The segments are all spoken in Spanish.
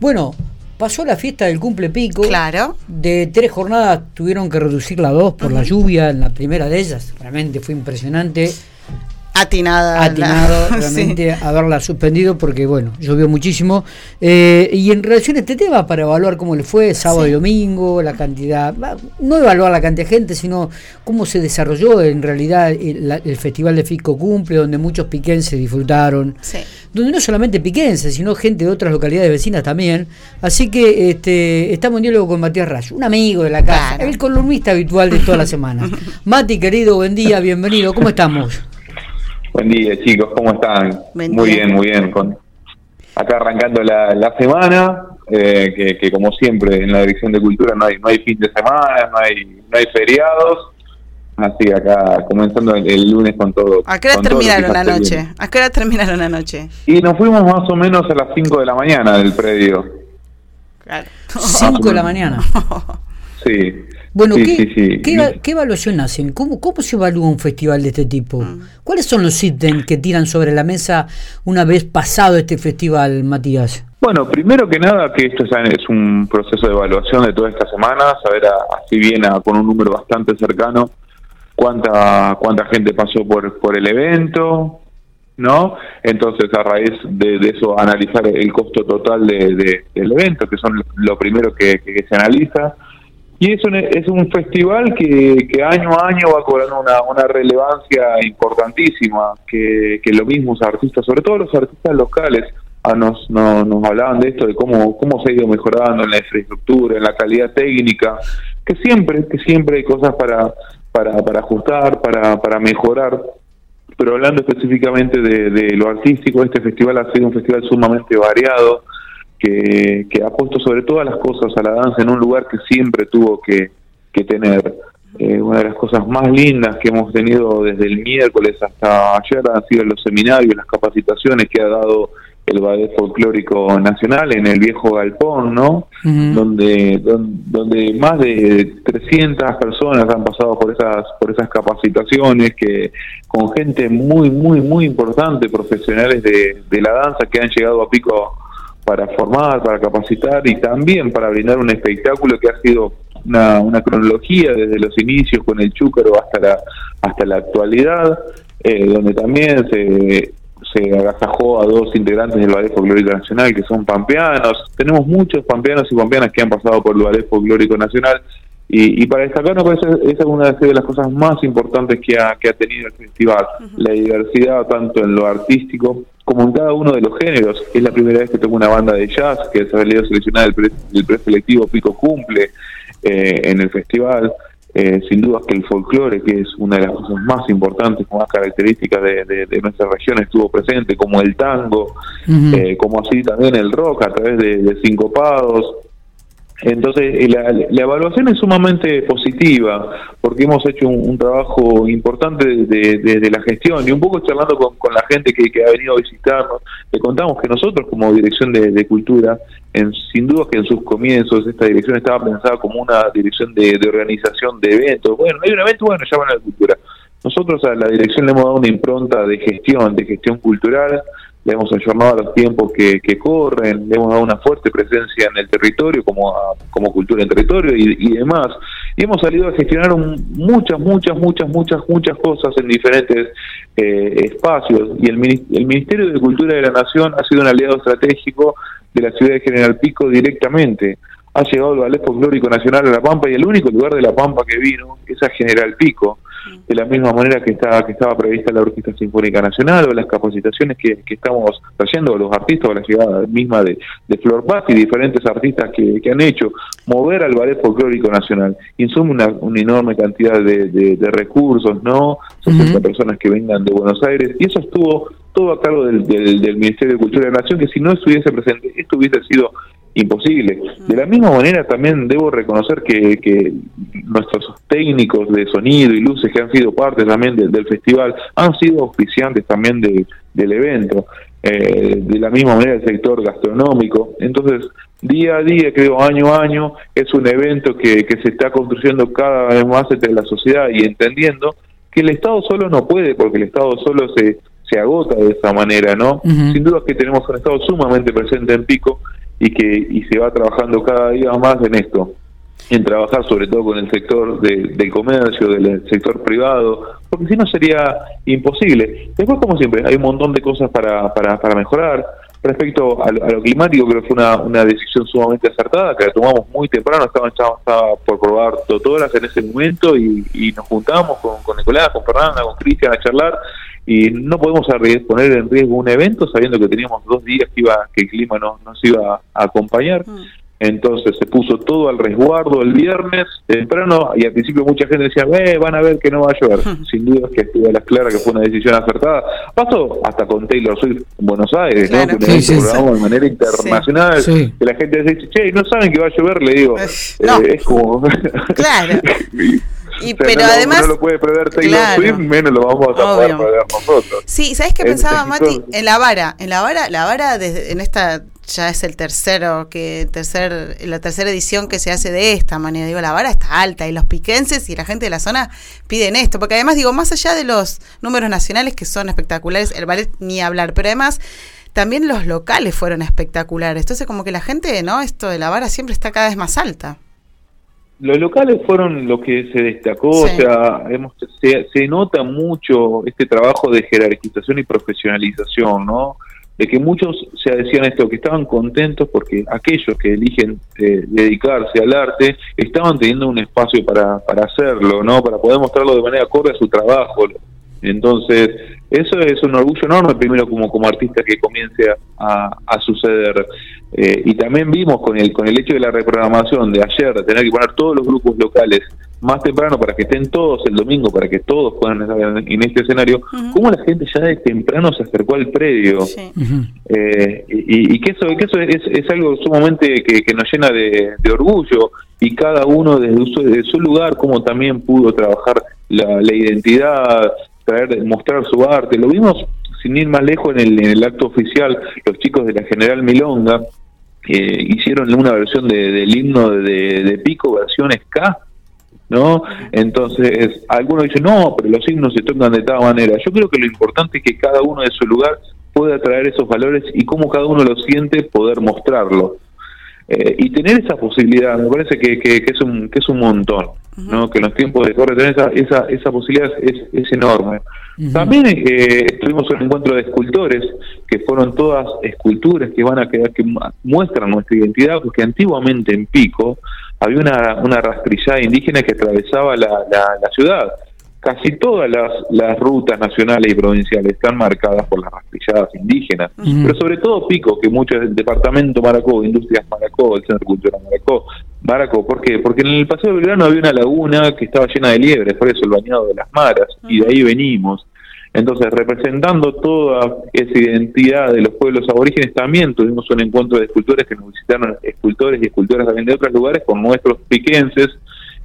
Bueno, pasó la fiesta del cumple pico. Claro. De tres jornadas tuvieron que reducirla a dos por la lluvia en la primera de ellas. Realmente fue impresionante. Atinada. Atinado realmente haberla suspendido porque, bueno, llovió muchísimo. Eh, y en relación a este tema, para evaluar cómo le fue sábado y domingo, la cantidad, no evaluar la cantidad de gente, sino cómo se desarrolló en realidad el, Festival de Fico Cumple, donde muchos piquenses disfrutaron. Donde no solamente piquenses, sino gente de otras localidades vecinas también. Así que este, estamos en diálogo con Matías Rayo, un amigo de la casa, el columnista habitual de toda la semana. Mati, querido, buen día, bienvenido. ¿Cómo estamos? Buen día, chicos, ¿cómo están? muy bien, muy bien. Con, acá arrancando la, semana, eh, que, como siempre en la Dirección de Cultura no hay, no hay fin de semana, no hay, no hay feriados. Así acá comenzando el, lunes con todo. ¿A qué hora terminaron la noche? ¿A qué hora terminaron la noche? Y nos fuimos más o menos a las 5 de la mañana del predio. Claro. 5 de la mañana. sí. Bueno, ¿qué, ¿qué, evaluación hacen? ¿Cómo, ¿Cómo se evalúa un festival de este tipo? Mm. ¿Cuáles son los ítems que tiran sobre la mesa una vez pasado este festival, Matías? Bueno, primero que nada que esto es un proceso de evaluación de toda esta semana, saber así bien con un número bastante cercano cuánta cuánta gente pasó por por el evento, ¿no? Entonces, a raíz de, eso, analizar el costo total de, del evento, que son lo primero que se analiza. Y es un, es un festival que, que año a año va cobrando una, una relevancia importantísima, que, que los mismos artistas, sobre todo los artistas locales, a nos, nos hablaban de esto, de cómo, cómo se ha ido mejorando en la infraestructura, en la calidad técnica, que siempre, que siempre hay cosas para, para, para ajustar, para, para mejorar. Pero hablando específicamente de lo artístico, este festival ha sido un festival sumamente variado, que, ha puesto sobre todas las cosas a la danza en un lugar que siempre tuvo que, tener. Eh, una de las cosas más lindas que hemos tenido desde el miércoles hasta ayer han sido los seminarios, las capacitaciones que ha dado el Ballet Folclórico Nacional en el viejo galpón, ¿no? donde, donde, más de 300 personas han pasado por esas por esas capacitaciones que con gente muy muy muy importante, profesionales de, de la danza que han llegado a pico para formar, para capacitar y también para brindar un espectáculo que ha sido una, una cronología desde los inicios con el Chúcaro hasta la, hasta la actualidad, eh, donde también se, se agasajó a dos integrantes del Ballet Folclórico Nacional que son pampeanos. Tenemos muchos pampeanos y pampeanas que han pasado por el Ballet Folclórico Nacional y, para destacar, me parece es una de las cosas más importantes que ha, que ha tenido el festival, la diversidad tanto en lo artístico como en cada uno de los géneros. Es la primera vez que tengo una banda de jazz que ha salido seleccionada del, preselectivo Pico Cumple eh, en el festival. Eh, sin duda que el folclore, que es una de las cosas más importantes, más características de, de, nuestra región, estuvo presente, como el tango, eh, como así también el rock a través de, de sincopados, entonces, eh, la, evaluación es sumamente positiva, porque hemos hecho un, trabajo importante de, la gestión y un poco charlando con, la gente que, ha venido a visitarnos, le contamos que nosotros como Dirección de, Cultura, en, sin duda que en sus comienzos esta dirección estaba pensada como una dirección de, organización de eventos. Bueno, hay un evento, bueno, llaman a la cultura. Nosotros a la dirección le hemos dado una impronta de gestión, de gestión cultural, le hemos ayornado a los tiempos que, corren, le hemos dado una fuerte presencia en el territorio como, como cultura en territorio y, demás. Y hemos salido a gestionar muchas, muchas, muchas, muchas, muchas cosas en diferentes eh, espacios. Y el, el Ministerio de Cultura de la Nación ha sido un aliado estratégico de la ciudad de General Pico directamente. Ha llegado el Ballet Folclórico Nacional a La Pampa y el único lugar de La Pampa que vino es a General Pico de la misma manera que estaba, que estaba prevista la Orquesta Sinfónica Nacional o las capacitaciones que, estamos trayendo los artistas o la llegada misma de, de Flor Paz y diferentes artistas que, han hecho mover al ballet folclórico nacional. Insume una, una enorme cantidad de, recursos, ¿no? Son personas que vengan de Buenos Aires y eso estuvo todo a cargo del, del, Ministerio de Cultura de la Nación, que si no estuviese presente, esto hubiese sido imposible. De la misma manera también debo reconocer que, que nuestros técnicos de sonido y luces que han sido parte también del festival han sido auspiciantes también del evento. Eh, de la misma manera el sector gastronómico. Entonces, día a día, creo, año a año, es un evento que, que se está construyendo cada vez más entre la sociedad y entendiendo que el Estado solo no puede, porque el Estado solo se, se agota de esa manera, ¿no? Sin duda que tenemos un Estado sumamente presente en Pico y que y se va trabajando cada día más en esto en trabajar sobre todo con el sector del comercio, del sector privado, porque si no sería imposible. Después, como siempre, hay un montón de cosas para, para, para mejorar. Respecto a, lo climático, creo que fue una, una decisión sumamente acertada, que la tomamos muy temprano, estaba, estaba por probar totoras en ese momento y, y nos juntábamos con, con Nicolás, con Fernanda, con Cristian a charlar y no podemos poner en riesgo un evento sabiendo que teníamos dos días que iba que el clima no, nos iba a acompañar. Mm. Entonces se puso todo al resguardo el viernes temprano y al principio mucha gente decía, eh, van a ver que no va a llover. Sin duda es que estuvo a las claras que fue una decisión acertada. Pasó hasta con Taylor Swift en Buenos Aires, ¿no? que sí, de manera internacional, que la gente dice, che, no saben que va a llover, le digo, eh, es como... claro. Y, pero además no lo puede prever Taylor Swift, menos lo vamos a poder prever nosotros. Sí, ¿sabes qué pensaba Mati? En la vara, en la vara, la vara desde, en esta ya es el tercero que tercer la tercera edición que se hace de esta manera. Digo la vara está alta y los piquenses y la gente de la zona piden esto porque además digo más allá de los números nacionales que son espectaculares el ballet ni hablar pero además también los locales fueron espectaculares. Entonces como que la gente no esto de la vara siempre está cada vez más alta los locales fueron lo que se destacó, o sea, hemos, se, se, nota mucho este trabajo de jerarquización y profesionalización, ¿no? de que muchos se decían esto, que estaban contentos porque aquellos que eligen eh, dedicarse al arte estaban teniendo un espacio para, para hacerlo, ¿no? Para poder mostrarlo de manera acorde a su trabajo. Entonces, eso es un orgullo enorme, primero como, como artista que comience a, a suceder. Eh, y también vimos con el, con el hecho de la reprogramación de ayer, de tener que poner todos los grupos locales más temprano para que estén todos el domingo, para que todos puedan estar en este escenario, cómo la gente ya de temprano se acercó al predio. Eh, y, que eso, que eso es, es algo sumamente que, que nos llena de, orgullo y cada uno desde su, su lugar, como también pudo trabajar la, la identidad, traer, mostrar su arte. Lo vimos sin ir más lejos en el, acto oficial, los chicos de la General Milonga, que hicieron una versión de, del himno de, de Pico, versión ska, ¿no? Entonces, algunos dicen, no, pero los himnos se tocan de tal manera. Yo creo que lo importante es que cada uno de su lugar pueda traer esos valores y cómo cada uno lo siente, poder mostrarlo. Eh, y tener esa posibilidad, me parece que, que, es, un, que es un montón, ¿no? que en los tiempos de corre tener esa, esa, esa posibilidad es, es enorme. También eh, tuvimos un encuentro de escultores, que fueron todas esculturas que van a quedar, que muestran nuestra identidad, porque antiguamente en Pico había una, una rastrillada indígena que atravesaba la, la, ciudad. Casi todas las, las, rutas nacionales y provinciales están marcadas por las rastrilladas indígenas, pero sobre todo Pico, que mucho del departamento Maracó, Industrias Maracó, el Centro Cultural Maracó, Maracó, ¿por qué? Porque en el Paseo del Verano había una laguna que estaba llena de liebres, por eso el bañado de las maras, y de ahí venimos. Entonces, representando toda esa identidad de los pueblos aborígenes, también tuvimos un encuentro de escultores que nos visitaron, escultores y escultoras también de otros lugares con nuestros piquenses,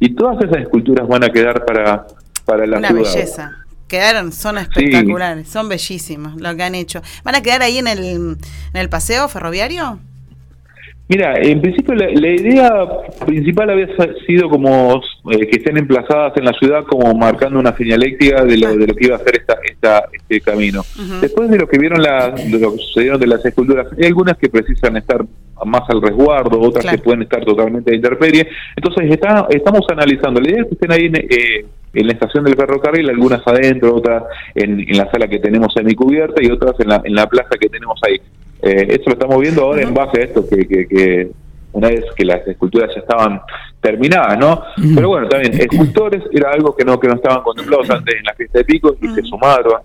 y todas esas esculturas van a quedar para, para la Una belleza. Quedaron, son espectaculares, son bellísimas lo que han hecho. ¿Van a quedar ahí en el, en el paseo ferroviario? Mira, en principio la, idea principal había sido como eh, que estén emplazadas en la ciudad como marcando una señaléctica de lo, de lo que iba a ser esta, esta este camino. Después de lo que vieron la, de lo que sucedieron de las esculturas, hay algunas que precisan estar más al resguardo, otras que pueden estar totalmente de interperie. Entonces está, estamos analizando. La idea es que estén ahí en, eh, en la estación del ferrocarril, algunas adentro, otras en, en la sala que tenemos semicubierta y otras en la, en la plaza que tenemos ahí. Eh, esto lo estamos viendo ahora en base a esto, que, que, una vez que las esculturas ya estaban terminadas, ¿no? Pero bueno, también escultores era algo que no que no estaban contemplados antes en la fiesta de Pico y se sumaron.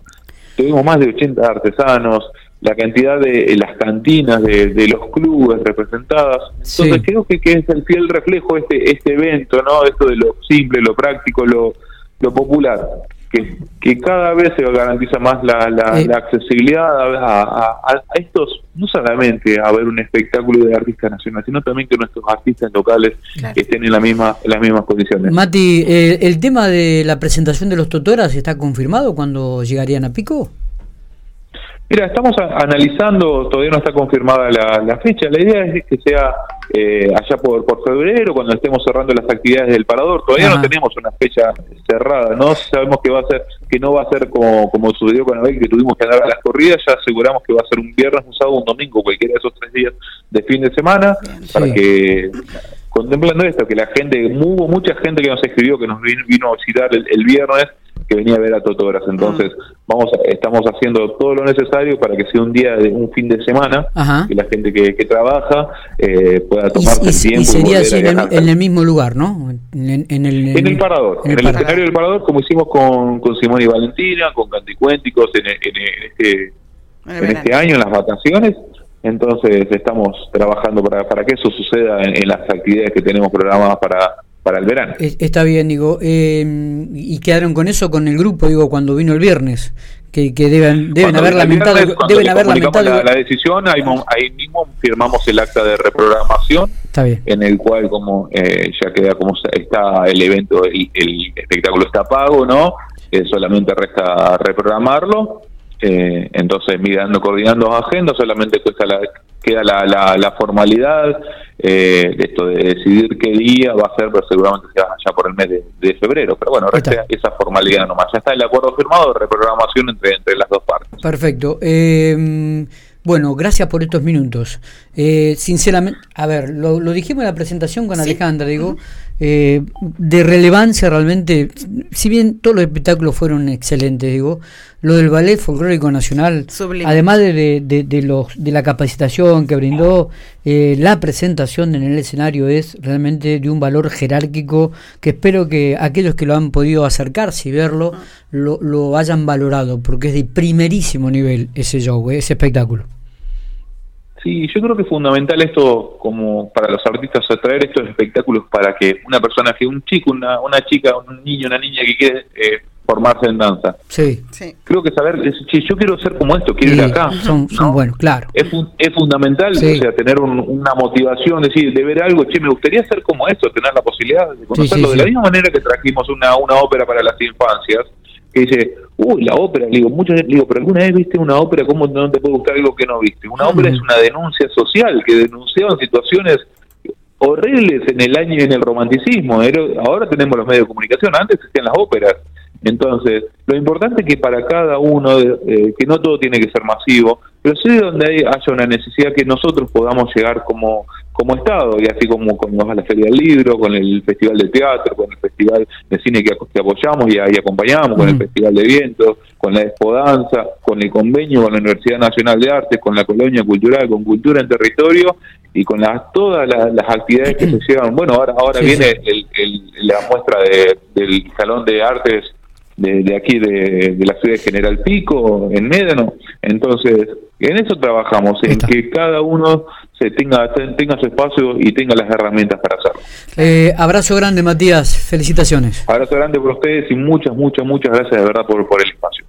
Tuvimos más de 80 artesanos, la cantidad de las cantinas de, los clubes representadas. Entonces creo que, que, es el fiel reflejo este este evento, ¿no? Esto de lo simple, lo práctico, lo, lo popular que, cada vez se garantiza más la, la, eh. accesibilidad a, estos, no solamente a ver un espectáculo de artistas nacionales, sino también que nuestros artistas locales estén en, la misma, las mismas condiciones. Mati, eh, ¿el tema de la presentación de los tutoras está confirmado cuando llegarían a Pico? Mira, estamos analizando, todavía no está confirmada la, fecha, la idea es que sea eh, allá por, por febrero, cuando estemos cerrando las actividades del parador. Todavía no tenemos una fecha cerrada, no sabemos que va a ser, que no va a ser como, como sucedió con Abel, que tuvimos que andar a las corridas, ya aseguramos que va a ser un viernes, un sábado, un domingo, cualquiera de esos tres días de fin de semana, para que contemplando esto, que la gente, hubo mucha gente que nos escribió, que nos vino, a visitar el viernes, que venía a ver a Totoras. Entonces, mm. vamos estamos haciendo todo lo necesario para que sea un día de un fin de semana, que la gente que, trabaja eh, pueda tomarse el tiempo. Y sería así en el, mismo lugar, ¿no? En, el, en el parador, en el, escenario del parador, como hicimos con, con Simón y Valentina, con Canticuénticos en, este, en este año, en las vacaciones. Entonces estamos trabajando para, para que eso suceda en las actividades que tenemos programadas para, para el verano. Está bien, digo. Eh, ¿Y quedaron con eso con el grupo, digo, cuando vino el viernes? Que, que deben, deben haber lamentado, deben haber lamentado la, decisión, ahí, ahí, mismo firmamos el acta de reprogramación, está bien. en el cual como eh, ya queda como está el evento, el, el espectáculo está pago, ¿no? Eh, solamente resta reprogramarlo. Eh, entonces, mirando, coordinando agendas, solamente cuesta la, queda la, la, la formalidad eh, esto de decidir qué día va a ser, pero seguramente sea ya por el mes de, febrero. Pero bueno, resta esa formalidad nomás. Ya está el acuerdo firmado de reprogramación entre, entre las dos partes. Perfecto. Eh, bueno, gracias por estos minutos. Eh, sinceramente, a ver, lo, dijimos en la presentación con Alejandra, digo, eh, de relevancia realmente, si bien todos los espectáculos fueron excelentes, digo, lo del Ballet Folclórico Nacional, además de, de, los, de la capacitación que brindó, eh, la presentación en el escenario es realmente de un valor jerárquico que espero que aquellos que lo han podido acercarse y verlo ah. lo, lo hayan valorado, porque es de primerísimo nivel ese show, ese espectáculo. Sí, yo creo que es fundamental esto, como para los artistas, atraer estos espectáculos para que una persona, que un chico, una, una chica, un niño, una niña que quiere eh, formarse en danza. Sí. Creo que saber, si yo quiero ser como esto, quiero ir acá. Son, son buenos, claro. Es, es fundamental, o sea, tener una motivación, decir, de ver algo, che, me gustaría ser como esto, tener la posibilidad de conocerlo. de la misma manera que trajimos una, una ópera para las infancias, que dice, uy, la ópera, digo, muchos digo, pero alguna vez viste una ópera, ¿cómo no te puede gustar algo que no viste? Una ópera es una denuncia social que denunciaban situaciones horribles en el año en el romanticismo. ahora tenemos los medios de comunicación, antes existían las óperas. Entonces, lo importante es que para cada uno, eh, que no todo tiene que ser masivo, pero sí donde haya una necesidad que nosotros podamos llegar como como Estado, y así como con la Feria del Libro, con el Festival de Teatro, con el Festival de Cine que, apoyamos y, ahí acompañamos, con el. Festival de Vientos, con la Espodanza, con el convenio con la Universidad Nacional de Artes, con la Colonia Cultural, con Cultura en Territorio y con las, todas las, actividades que se llevan. Bueno, ahora ahora viene la muestra del Salón de Artes de, aquí, de, la ciudad de General Pico, en Médano. Entonces, en eso trabajamos, en que cada uno se tenga, tenga su espacio y tenga las herramientas para hacerlo. Eh, abrazo grande, Matías. Felicitaciones. Abrazo grande por ustedes y muchas, muchas, muchas gracias de verdad por, por el espacio.